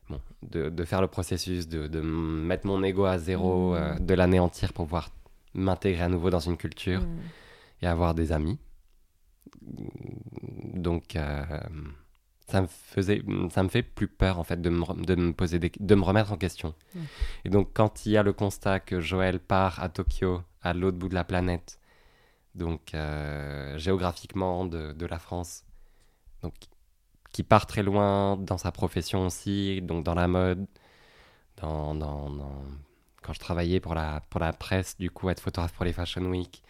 bon, de, de faire le processus, de, mettre mon ego à zéro Mhm. euh, de l'année entière pour pouvoir m'intégrer à nouveau dans une culture Mhm. et avoir des amis. Donc, euh, ça me faisait, ça me fait plus peur en fait de me, de me poser des, de me remettre en question. Ouais. Et donc, quand il y a le constat que Joël part à Tokyo, à l'autre bout de la planète, donc euh, géographiquement de, de la France, donc qui part très loin dans sa profession aussi, donc dans la mode, dans, dans, dans- quand je travaillais pour la, pour la presse, du coup, être photographe pour les Fashion Week.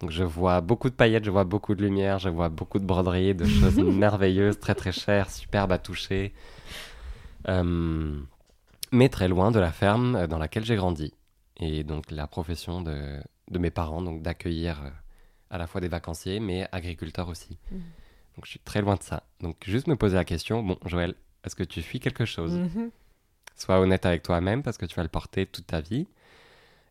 Donc je vois beaucoup de paillettes, je vois beaucoup de lumière, je vois beaucoup de broderies, de choses merveilleuses, très très chères, superbes à toucher. Euh, mais très loin de la ferme euh, dans laquelle j'ai grandi. Et donc la profession de, de mes parents, donc d'accueillir à la fois des vacanciers, mais agriculteurs aussi. Mhm. Donc je suis très loin de ça. Donc juste me poser la question, bon Joël, est-ce que tu fuis quelque chose? Mhm. Sois honnête avec toi-même parce que tu vas le porter toute ta vie.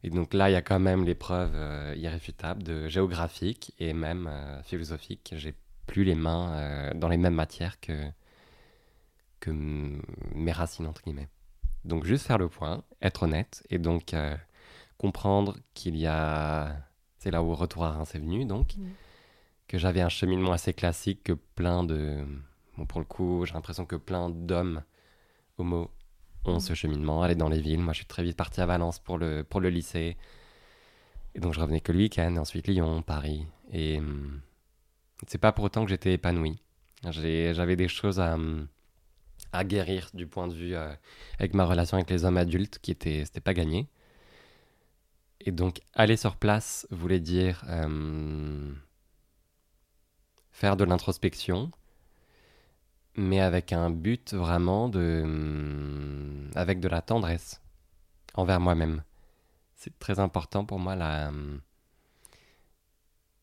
Et donc là, il y a quand même les preuves euh, irréfutables de géographique et même euh, philosophique. J'ai plus les mains euh, dans les mêmes matières que, que mes racines, entre guillemets. Donc juste faire le point, être honnête et donc euh, comprendre qu'il y a... C'est là où Retour à Reims est venu, donc, Mm. que j'avais un cheminement assez classique que plein de... Bon, pour le coup, j'ai l'impression que plein d'hommes homo ont Mm. ce cheminement, aller dans les villes. Moi, je suis très vite parti à Valence pour le, pour le lycée. Et donc, je revenais que le week-end, ensuite Lyon, Paris. Et hum, c'est pas pour autant que j'étais épanoui. J'avais des choses à, à guérir du point de vue euh, avec ma relation avec les hommes adultes qui était, c'était pas gagné. Et donc, aller sur place voulait dire hum, faire de l'introspection, mais avec un but vraiment de. hum, avec de la tendresse envers moi-même. C'est très important pour moi. Hum,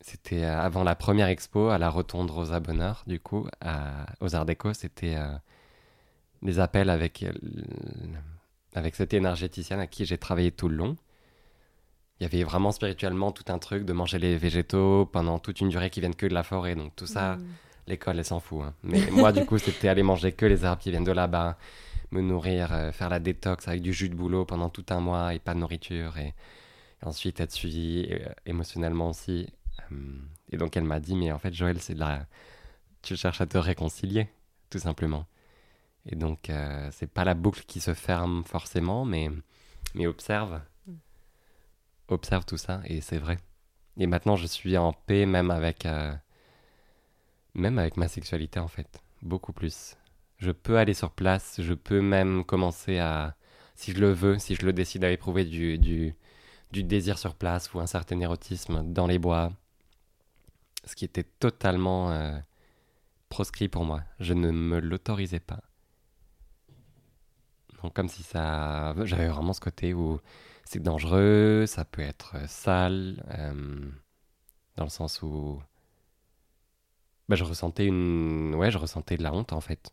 c'était euh, avant la première expo à la Rotonde Rosa Bonheur, du coup, aux Arts Déco. C'était euh, des appels avec, euh, avec cette énergéticienne à qui j'ai travaillé tout le long. Il y avait vraiment spirituellement tout un truc de manger les végétaux pendant toute une durée qui viennent que de la forêt. Donc tout ça, Mhm. L'école, elle s'en fout. hein. Mais moi, du coup, c'était aller manger que les arbres qui viennent de là-bas, me nourrir, euh, faire la détox avec du jus de boulot pendant tout un mois et pas de nourriture. Et, et ensuite être suivi euh, émotionnellement aussi. Euh, et donc, elle m'a dit Mais en fait, Joël, c'est de la. Tu cherches à te réconcilier, tout simplement. Et donc, euh, c'est pas la boucle qui se ferme forcément, mais, mais observe. Observe tout ça, et c'est vrai. Et maintenant, je suis en paix même avec, euh, même avec ma sexualité, en fait. Beaucoup plus. Je peux aller sur place, je peux même commencer à, si je le veux, si je le décide, à éprouver du, du, du désir sur place ou un certain érotisme dans les bois. Ce qui était totalement euh, proscrit pour moi. Je ne me l'autorisais pas. Donc comme si ça... J'avais vraiment ce côté où c'est dangereux, ça peut être sale, euh, dans le sens où... Bah, je ressentais une... Ouais, je ressentais de la honte en fait.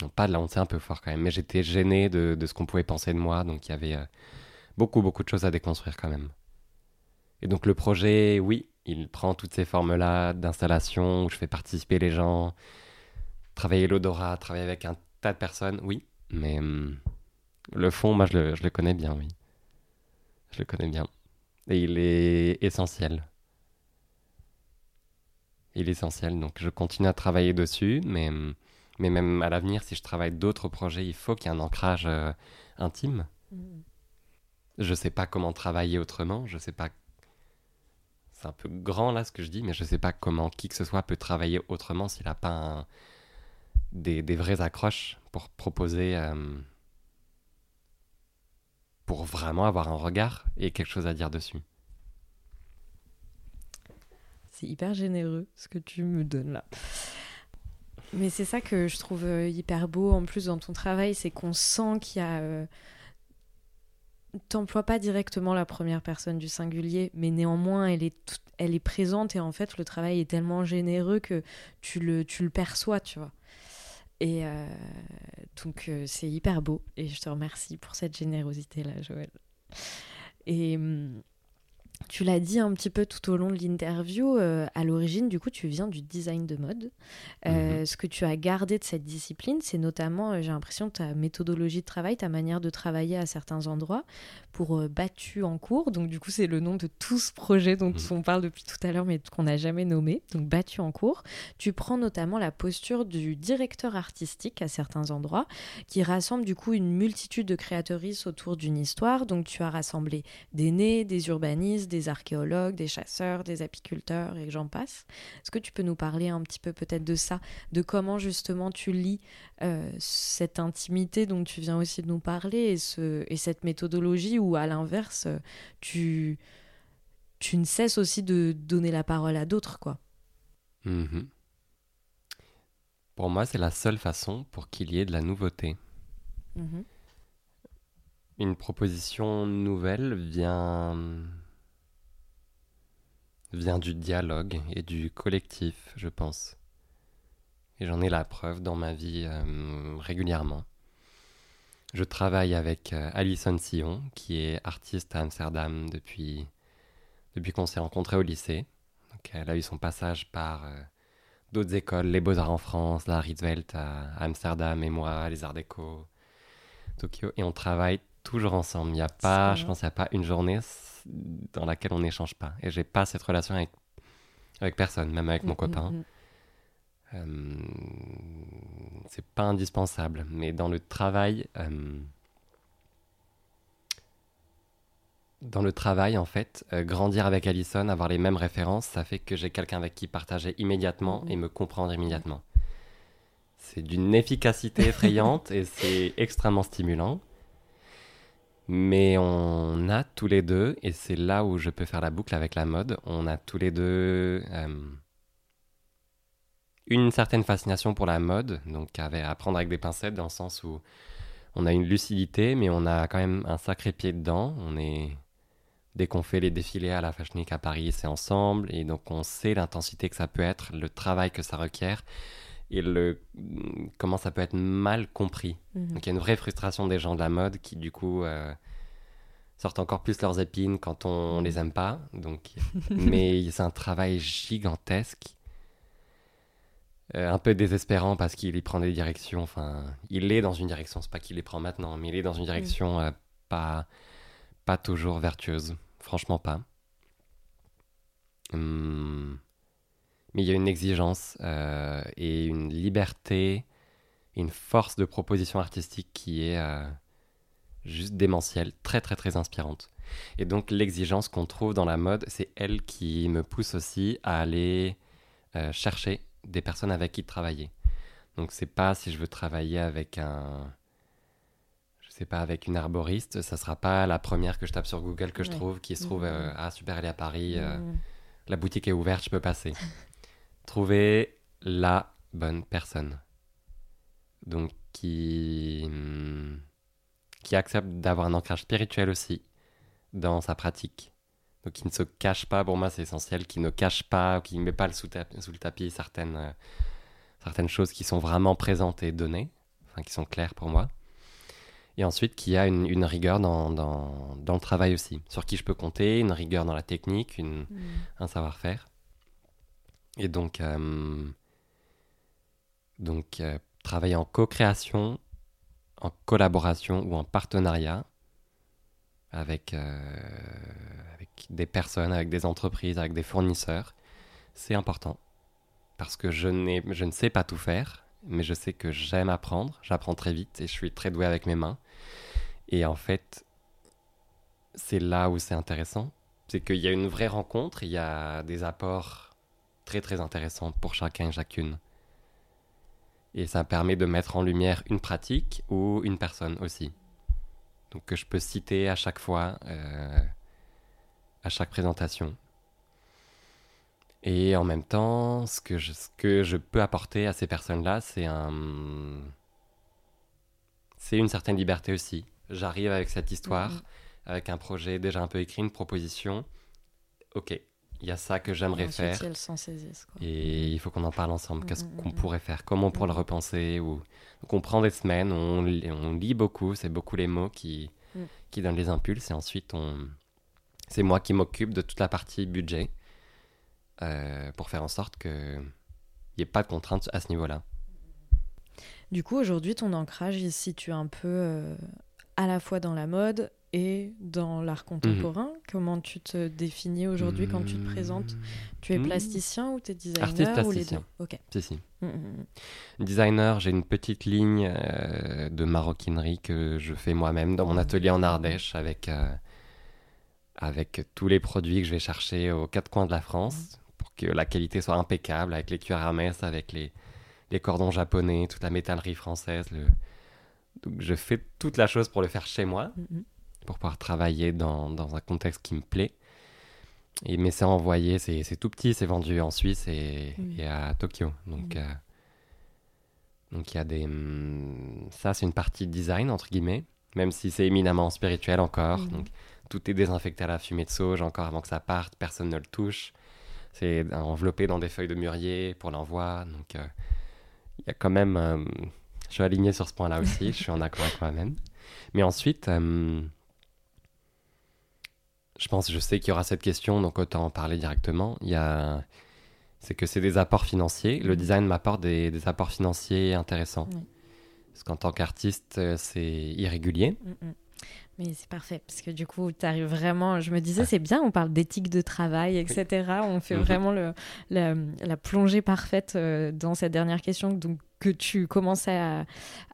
Non, pas de la honte, c'est un peu fort quand même, mais j'étais gêné de, de ce qu'on pouvait penser de moi, donc il y avait euh, beaucoup, beaucoup de choses à déconstruire quand même. Et donc le projet, oui, il prend toutes ces formes-là d'installation où je fais participer les gens, travailler l'odorat, travailler avec un tas de personnes, oui, mais hum, le fond, moi je le, je le connais bien, oui. Je le connais bien. Et il est essentiel. Il est essentiel, donc je continue à travailler dessus, mais, mais même à l'avenir, si je travaille d'autres projets, il faut qu'il y ait un ancrage euh, intime. Mm. Je sais pas comment travailler autrement, je sais pas. C'est un peu grand là ce que je dis, mais je sais pas comment qui que ce soit peut travailler autrement s'il n'a pas un- des, des vraies accroches pour proposer. euh, pour vraiment avoir un regard et quelque chose à dire dessus. C'est hyper généreux ce que tu me donnes là. Mais c'est ça que je trouve euh, hyper beau en plus dans ton travail, c'est qu'on sent qu'il y a. euh, T'emploies pas directement la première personne du singulier, mais néanmoins elle est, elle est présente et en fait le travail est tellement généreux que tu le, tu le perçois, tu vois. Et euh, donc euh, c'est hyper beau et je te remercie pour cette générosité là, Joël. Et hum, tu l'as dit un petit peu tout au long de l'interview, euh, à l'origine, du coup, tu viens du design de mode. Euh, Mhm. Ce que tu as gardé de cette discipline, c'est notamment, euh, j'ai l'impression, ta méthodologie de travail, ta manière de travailler à certains endroits pour Battu en cours. Donc, du coup, c'est le nom de tout ce projet dont Mhm. on parle depuis tout à l'heure, mais qu'on n'a jamais nommé. Donc, Battu en cours. Tu prends notamment la posture du directeur artistique à certains endroits, qui rassemble du coup une multitude de créatrices autour d'une histoire. Donc, tu as rassemblé des nés, des urbanistes, des archéologues, des chasseurs, des apiculteurs et j'en passe. Est-ce que tu peux nous parler un petit peu peut-être de ça, de comment justement tu lis euh, cette intimité dont tu viens aussi de nous parler et, ce, et cette méthodologie où à l'inverse, euh, tu, tu ne cesses aussi de donner la parole à d'autres, quoi? Mhm. Pour moi, c'est la seule façon pour qu'il y ait de la nouveauté. Mhm. Une proposition nouvelle vient vient du dialogue et du collectif, je pense. Et j'en ai la preuve dans ma vie euh, régulièrement. Je travaille avec euh, Alison Sillon, qui est artiste à Amsterdam depuis, depuis qu'on s'est rencontrés au lycée. Donc, elle a eu son passage par euh, d'autres écoles, les Beaux-Arts en France, la Rietveld à Amsterdam et moi, les Arts Déco, Tokyo. Et on travaille toujours ensemble. Il n'y a pas, je pense, il n'y a pas une journée dans laquelle on n'échange pas. Et j'ai pas cette relation avec, avec personne, même avec mon Mhm, copain. mhm. Euh, c'est pas indispensable, mais dans le travail, euh, dans le travail en fait, euh, grandir avec Alison, avoir les mêmes références, ça fait que j'ai quelqu'un avec qui partager immédiatement Mhm. et me comprendre immédiatement. C'est d'une efficacité effrayante et c'est extrêmement stimulant. Mais on a tous les deux, et c'est là où je peux faire la boucle avec la mode, on a tous les deux euh, une certaine fascination pour la mode, donc à prendre avec des pincettes dans le sens où on a une lucidité, mais on a quand même un sacré pied dedans. On est dès qu'on fait les défilés à la Fashion Week à Paris, c'est ensemble, et donc on sait l'intensité que ça peut être, le travail que ça requiert, et le comment ça peut être mal compris. Mhm. Donc il y a une vraie frustration des gens de la mode qui du coup euh, sortent encore plus leurs épines quand on, les aime pas. Donc, mais c'est un travail gigantesque, euh, un peu désespérant parce qu'il y prend des directions. Enfin, il est dans une direction, c'est pas qu'il les prend maintenant, mais il est dans une direction euh, pas pas toujours vertueuse. Franchement pas. Hum, mais il y a une exigence euh, et une liberté une force de proposition artistique qui est euh, juste démentielle, très très très inspirante. Et donc l'exigence qu'on trouve dans la mode, c'est elle qui me pousse aussi à aller euh, chercher des personnes avec qui travailler. Donc c'est pas si je veux travailler avec un je sais pas avec une arboriste, ça sera pas la première que je tape sur Google que je Ouais. trouve qui se trouve ah super elle est à Paris Mhm. la boutique est ouverte, je peux passer. Trouver la bonne personne. Donc qui hum, qui accepte d'avoir un ancrage spirituel aussi dans sa pratique. Donc qui ne se cache pas, pour moi c'est essentiel, qui ne cache pas, qui ne met pas le sous, le tapis certaines, euh, certaines choses qui sont vraiment présentes et données, enfin qui sont claires pour moi. Et ensuite qui a une, une rigueur dans, dans, dans le travail aussi, sur qui je peux compter, une rigueur dans la technique, une, Mhm. un savoir-faire. Et donc, euh, donc euh, travailler en co-création, en collaboration ou en partenariat avec, euh, avec des personnes, avec des entreprises, avec des fournisseurs, c'est important. Parce que je, je ne sais pas tout faire, mais je sais que j'aime apprendre, j'apprends très vite et je suis très doué avec mes mains. Et en fait, c'est là où c'est intéressant, c'est qu'il y a une vraie rencontre, il y a des apports très très intéressants pour chacun et chacune. Et ça permet de mettre en lumière une pratique ou une personne aussi. Donc que je peux citer à chaque fois, euh, à chaque présentation. Et en même temps, ce que je, ce que je peux apporter à ces personnes-là, c'est un... C'est une certaine liberté aussi. J'arrive avec cette histoire, Mhm. avec un projet déjà un peu écrit, une proposition. Ok, il y a ça que j'aimerais faire. si elles s'en saisissent. quoi. Et il faut qu'on en parle ensemble. Mm, Qu'est-ce mm, qu'on mm. pourrait faire? Comment on pourrait le Mm. repenser ou... Donc on prend des semaines, on, lit- on lit beaucoup, c'est beaucoup les mots qui, Mm. qui donnent les impulses. Et ensuite, on... c'est moi qui m'occupe de toute la partie budget euh, pour faire en sorte qu'il n'y ait pas de contraintes à ce niveau-là. Du coup, aujourd'hui, ton ancrage, il se situe un peu euh, à la fois dans la mode et dans l'art contemporain. Mhm. Comment tu te définis aujourd'hui quand tu te présentes? Tu es Mm. plasticien ou tu es designer Artiste ou les plasticien. deux Ok. Si, si. Mm, mm, Designer, j'ai une petite ligne euh, de maroquinerie que je fais moi-même dans mon atelier en Ardèche avec, euh, avec tous les produits que je vais chercher aux quatre coins de la France pour que la qualité soit impeccable avec les cuirs Hermès, avec les, les cordons japonais, toute la métallerie française. le- Donc je fais toute la chose pour le faire chez moi. Pour pouvoir travailler dans, dans un contexte qui me plaît. Et, mais c'est envoyé, c'est tout petit, c'est vendu en Suisse et, Oui. et à Tokyo. Donc, euh, donc il y a des. hum, ça, c'est une partie design, entre guillemets, même si c'est éminemment spirituel encore. Donc tout est désinfecté à la fumée de sauge encore avant que ça parte, personne ne le touche. C'est enveloppé dans des feuilles de mûrier pour l'envoi. Donc euh, il y a quand même. euh, je suis aligné sur ce point-là aussi, je suis en accord avec moi-même. Mais ensuite. Je pense, je sais qu'il y aura cette question, donc autant en parler directement. Il y a, c'est que c'est des apports financiers. Le Mhm. design m'apporte des, des apports financiers intéressants. Oui. Parce qu'en tant qu'artiste, euh, c'est irrégulier. Mm, mm. Mais c'est parfait, parce que du coup, tu arrives vraiment. Je me disais, c'est bien, on parle d'éthique de travail, etc. On fait vraiment le, la plongée parfaite euh, dans cette dernière question donc, que tu commençais à,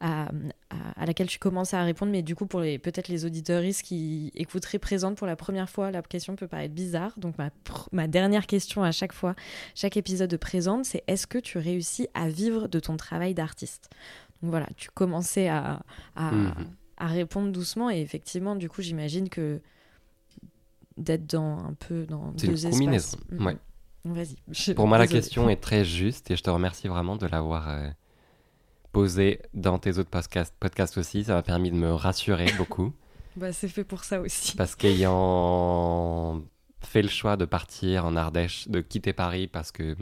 à, à- à laquelle tu commençais à répondre. Mais du coup, pour les peut-être les auditeuristes qui écouteraient présente pour la première fois, la question peut paraître bizarre. Donc, ma, ma dernière question à chaque fois, chaque épisode de présente, c'est est-ce que tu réussis à vivre de ton travail d'artiste? Donc voilà, tu commençais à, à, Mhm. à répondre doucement. Et effectivement, du coup, j'imagine que d'être dans un peu dans C'est deux une combinaison, ouais. Vas-y. Je- Pour moi, la question est très juste et je te remercie vraiment de l'avoir euh, posée dans tes autres podcasts, podcasts aussi. Ça m'a permis de me rassurer beaucoup. Bah, c'est fait pour ça aussi. Parce qu'ayant fait le choix de partir en Ardèche, de quitter Paris, parce que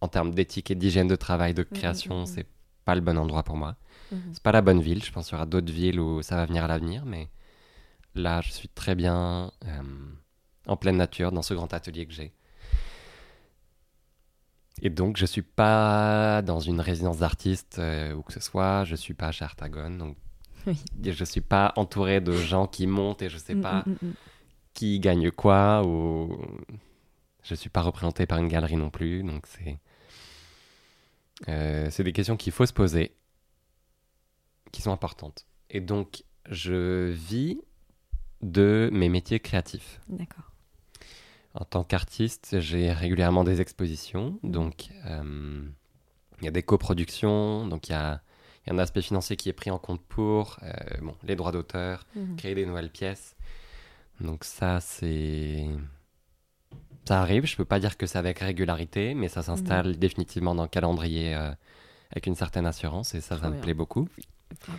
en termes d'éthique et d'hygiène de travail, de création, mm, mm. c'est pas le bon endroit pour moi. Mhm. C'est pas la bonne ville. Je pense qu'il y aura d'autres villes où ça va venir à l'avenir, mais là, je suis très bien euh, en pleine nature dans ce grand atelier que j'ai. Et donc, je suis pas dans une résidence d'artiste euh, ou que ce soit. Je suis pas chez Artagon, donc Oui. je suis pas entouré de gens qui montent et je sais Mm, pas mm, mm, qui gagne quoi ou je suis pas représenté par une galerie non plus donc c'est euh, c'est des questions qu'il faut se poser qui sont importantes. Et donc, je vis de mes métiers créatifs. D'accord. En tant qu'artiste, j'ai régulièrement des expositions. Donc, euh, il y a des coproductions. Donc, il y a, il y a un aspect financier qui est pris en compte pour euh, bon, les droits d'auteur, Mhm. créer des nouvelles pièces. Donc, ça, c'est. Ça arrive. Je peux pas dire que c'est avec régularité, mais ça s'installe définitivement dans le calendrier euh, avec une certaine assurance. Et ça, ça me plaît beaucoup. Bravo.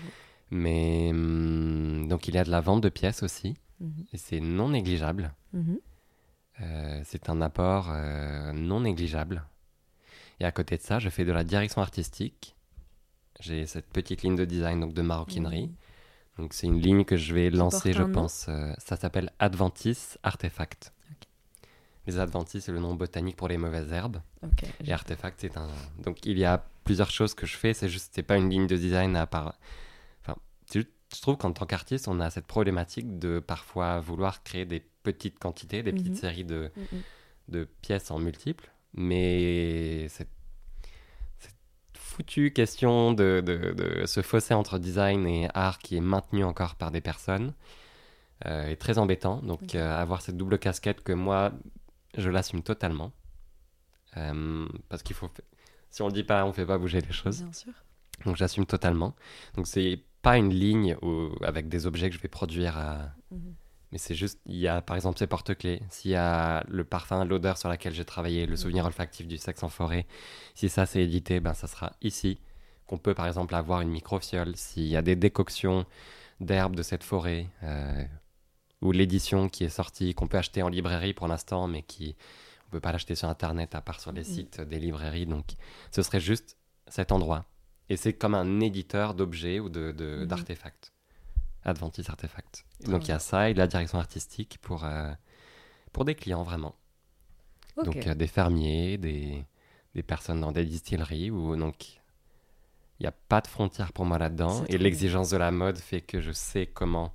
Mais hum, donc il y a de la vente de pièces aussi, Mhm. et c'est non négligeable. Euh, c'est un apport euh, non négligeable. Et à côté de ça, je fais de la direction artistique. J'ai cette petite ligne de design donc de maroquinerie. Donc c'est une ligne que je vais lancer, je pense. euh, ça s'appelle Adventis Artefact. Les Adventis, c'est le nom botanique pour les mauvaises herbes. Et Artefact, c'est un. Donc il y a plusieurs choses que je fais. C'est juste, c'est pas une ligne de design à part. Enfin, je trouve qu'en tant qu'artiste, on a cette problématique de parfois vouloir créer des petites quantités, des Mhm. petites séries de, Mhm. de pièces en multiples. Mais cette, cette foutue question de, de, de ce fossé entre design et art qui est maintenu encore par des personnes euh, est très embêtant. Donc euh, avoir cette double casquette que moi, je l'assume totalement. Euh, parce qu'il faut... fa- Si on le dit pas, on fait pas bouger les choses. Bien sûr. Donc j'assume totalement. Donc c'est pas une ligne où- avec des objets que je vais produire à... Mhm. Mais c'est juste, il y a par exemple ces porte-clés, s'il y a le parfum, l'odeur sur laquelle j'ai travaillé, le souvenir olfactif du sexe en forêt, si ça c'est édité, ben ça sera ici qu'on peut par exemple avoir une microfiole. S'il y a des décoctions d'herbes de cette forêt, euh, ou l'édition qui est sortie, qu'on peut acheter en librairie pour l'instant, mais qui on peut pas l'acheter sur internet à part sur les Mhm. sites des librairies. Donc ce serait juste cet endroit. Et c'est comme un éditeur d'objets ou de, de- d'artefacts. Adventis Artefacts. Trop Donc il y a ça et de la direction artistique pour, euh, pour des clients vraiment. Donc euh, des fermiers, des, des personnes dans des distilleries. Où, donc il n'y a pas de frontières pour moi là-dedans. Et l'exigence de la mode fait que je sais comment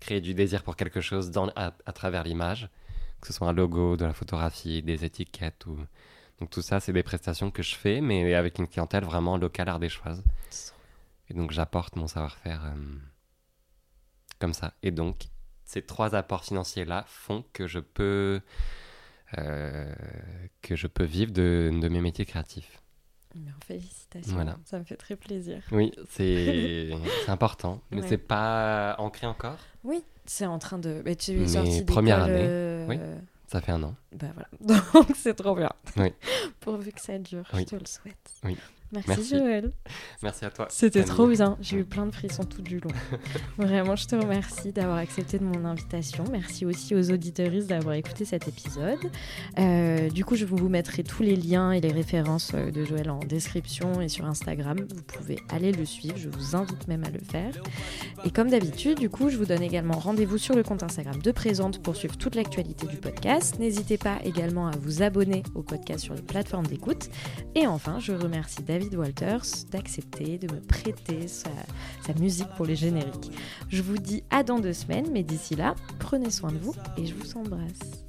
créer du désir pour quelque chose dans, à, à travers l'image. Que ce soit un logo, de la photographie, des étiquettes. Ou... Donc tout ça, c'est des prestations que je fais, mais avec une clientèle vraiment locale ardéchoise. Et donc j'apporte mon savoir-faire euh, comme ça. Et donc ces trois apports financiers-là font que je peux euh, que je peux vivre de, de mes métiers créatifs. bien. Félicitations. Voilà. Ça me fait très plaisir. Oui, c'est important, mais Ouais. c'est pas ancré encore? Oui, c'est en train de. Mais tu es Mais sorti première année, euh, oui. Ça fait un an. Bah voilà. Donc c'est trop bien. Oui. Pourvu que ça dure, Oui. je te le souhaite. Oui. Merci, Merci. Joël. Merci à toi. C'était trop bien. J'ai eu plein de frissons tout du long. Vraiment, je te remercie d'avoir accepté de mon invitation. Merci aussi aux auditeuristes d'avoir écouté cet épisode. Euh, du coup, je vous mettrai tous les liens et les références euh, de Joël en description et sur Instagram. Vous pouvez aller le suivre. Je vous invite même à le faire. Et comme d'habitude, du coup, je vous donne également rendez-vous sur le compte Instagram de Présente pour suivre toute l'actualité du podcast. N'hésitez pas également à vous abonner au podcast sur les plateformes d'écoute. Et enfin, je remercie David Walters d'accepter de me prêter sa, sa musique pour les génériques. Je vous dis à dans deux semaines, mais d'ici là, prenez soin de vous et je vous embrasse.